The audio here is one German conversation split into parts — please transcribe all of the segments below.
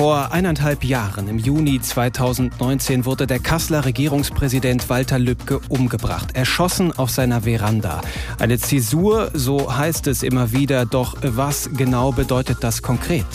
Vor eineinhalb Jahren, im Juni 2019, wurde der Kasseler Regierungspräsident Walter Lübcke umgebracht, erschossen auf seiner Veranda. Eine Zäsur, so heißt es immer wieder, doch was genau bedeutet das konkret?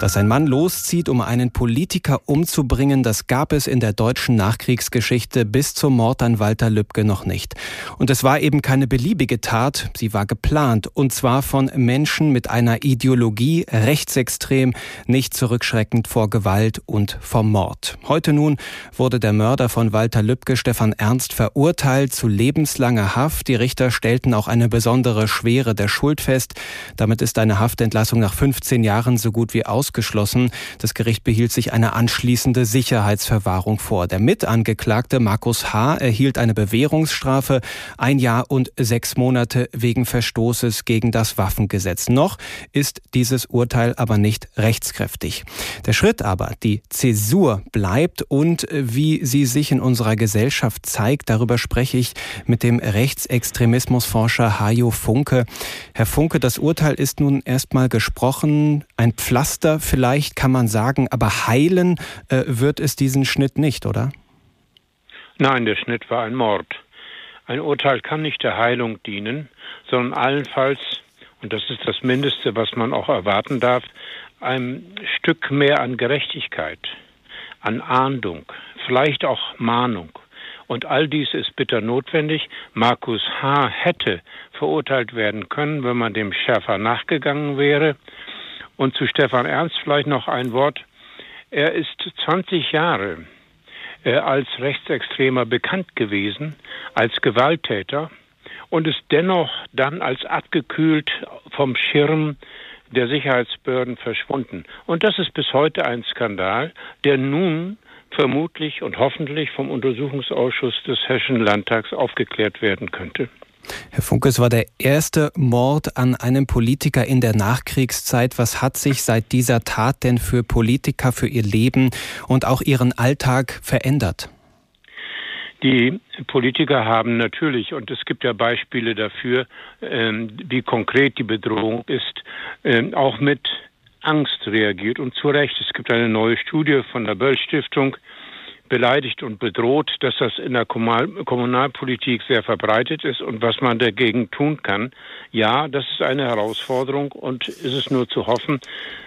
Dass ein Mann loszieht, um einen Politiker umzubringen, das gab es in der deutschen Nachkriegsgeschichte bis zum Mord an Walter Lübcke noch nicht. Und es war eben keine beliebige Tat, sie war geplant, und zwar von Menschen mit einer Ideologie, rechtsextrem, nicht zurückschreckend vor Gewalt und vom Mord. Heute nun wurde der Mörder von Walter Lübcke, Stefan Ernst, verurteilt zu lebenslanger Haft. Die Richter stellten auch eine besondere Schwere der Schuld fest. Damit ist eine Haftentlassung nach 15 Jahren so gut wie aus ausgeschlossen. Das Gericht behielt sich eine anschließende Sicherheitsverwahrung vor. Der Mitangeklagte Markus H. erhielt eine Bewährungsstrafe, ein Jahr und sechs Monate wegen Verstoßes gegen das Waffengesetz. Noch ist dieses Urteil aber nicht rechtskräftig. Der Schritt aber, die Zäsur bleibt und wie sie sich in unserer Gesellschaft zeigt, darüber spreche ich mit dem Rechtsextremismusforscher Hajo Funke. Herr Funke, das Urteil ist nun erstmal gesprochen, ein Pflaster vielleicht kann man sagen, aber heilen äh, wird es diesen Schnitt nicht, oder? Nein, der Schnitt war ein Mord. Ein Urteil kann nicht der Heilung dienen, sondern allenfalls, und das ist das Mindeste, was man auch erwarten darf, ein Stück mehr an Gerechtigkeit, an Ahndung, vielleicht auch Mahnung. Und all dies ist bitter notwendig. Markus H. hätte verurteilt werden können, wenn man dem schärfer nachgegangen wäre. Und zu Stefan Ernst vielleicht noch ein Wort. Er ist 20 Jahre äh, als Rechtsextremer bekannt gewesen, als Gewalttäter und ist dennoch dann als abgekühlt vom Schirm der Sicherheitsbehörden verschwunden. Und das ist bis heute ein Skandal, der nun vermutlich und hoffentlich vom Untersuchungsausschuss des Hessischen Landtags aufgeklärt werden könnte. Herr Funke, es war der erste Mord an einem Politiker in der Nachkriegszeit. Was hat sich seit dieser Tat denn für Politiker, für ihr Leben und auch ihren Alltag verändert? Die Politiker haben natürlich, und es gibt ja Beispiele dafür, ähm, wie konkret die Bedrohung ist, ähm, auch mit Angst reagiert und zu Recht. Es gibt eine neue Studie von der Böll Stiftung, beleidigt und bedroht, dass das in der Kommunalpolitik sehr verbreitet ist und was man dagegen tun kann. Ja, das ist eine Herausforderung und ist es nur zu hoffen,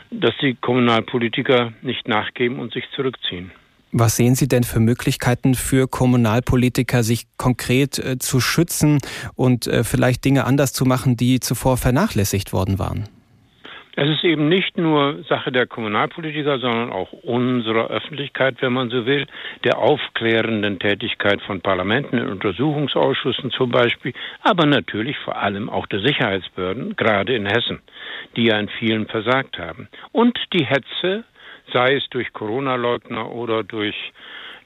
dass die Kommunalpolitiker nicht nachgeben und sich zurückziehen. Was sehen Sie denn für Möglichkeiten für Kommunalpolitiker, sich konkret äh, zu schützen und äh, vielleicht Dinge anders zu machen, die zuvor vernachlässigt worden waren? Es ist eben nicht nur Sache der Kommunalpolitiker, sondern auch unserer Öffentlichkeit, wenn man so will, der aufklärenden Tätigkeit von Parlamenten, in Untersuchungsausschüssen zum Beispiel, aber natürlich vor allem auch der Sicherheitsbehörden, gerade in Hessen, die ja in vielen versagt haben. Und die Hetze, sei es durch Corona-Leugner oder durch,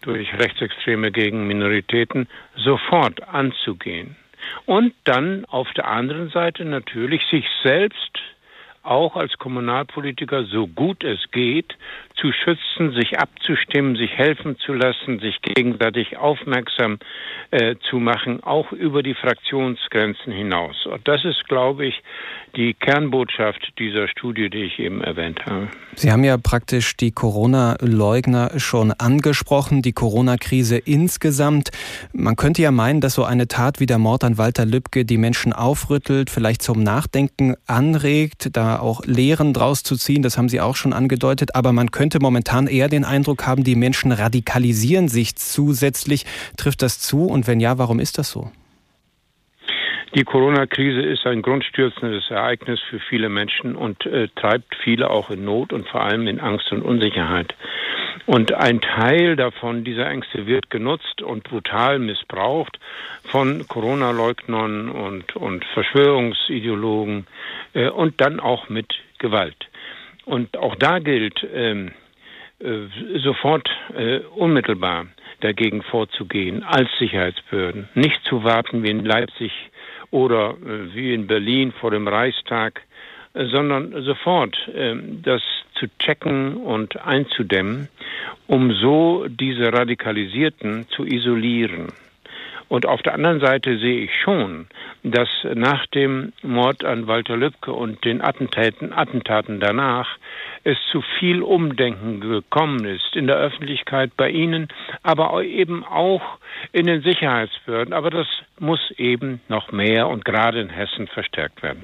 durch Rechtsextreme gegen Minoritäten, sofort anzugehen. Und dann auf der anderen Seite natürlich sich selbst auch als Kommunalpolitiker so gut es geht zu schützen, sich abzustimmen, sich helfen zu lassen, sich gegenseitig aufmerksam äh, zu machen, auch über die Fraktionsgrenzen hinaus. Und das ist, glaube ich, die Kernbotschaft dieser Studie, die ich eben erwähnt habe. Sie haben ja praktisch die Corona-Leugner schon angesprochen, die Corona-Krise insgesamt. Man könnte ja meinen, dass so eine Tat wie der Mord an Walter Lübcke die Menschen aufrüttelt, vielleicht zum Nachdenken anregt, da auch Lehren draus zu ziehen. Das haben Sie auch schon angedeutet. Aber man könnte könnte momentan eher den Eindruck haben, die Menschen radikalisieren sich zusätzlich. Trifft das zu? Und wenn ja, warum ist das so? Die Corona-Krise ist ein grundstürzendes Ereignis für viele Menschen und äh, treibt viele auch in Not und vor allem in Angst und Unsicherheit. Und ein Teil davon, dieser Ängste, wird genutzt und brutal missbraucht von Corona-Leugnern und, und Verschwörungsideologen äh, und dann auch mit Gewalt. Und auch da gilt ähm, äh, sofort äh, unmittelbar dagegen vorzugehen als Sicherheitsbehörden. Nicht zu warten wie in Leipzig oder äh, wie in Berlin vor dem Reichstag, äh, sondern sofort ähm, das zu checken und einzudämmen, um so diese Radikalisierten zu isolieren Und auf der anderen Seite sehe ich schon, dass nach dem Mord an Walter Lübcke und den Attentaten, Attentaten danach es zu viel Umdenken gekommen ist in der Öffentlichkeit bei Ihnen, aber eben auch in den Sicherheitsbehörden. Aber das muss eben noch mehr und gerade in Hessen verstärkt werden.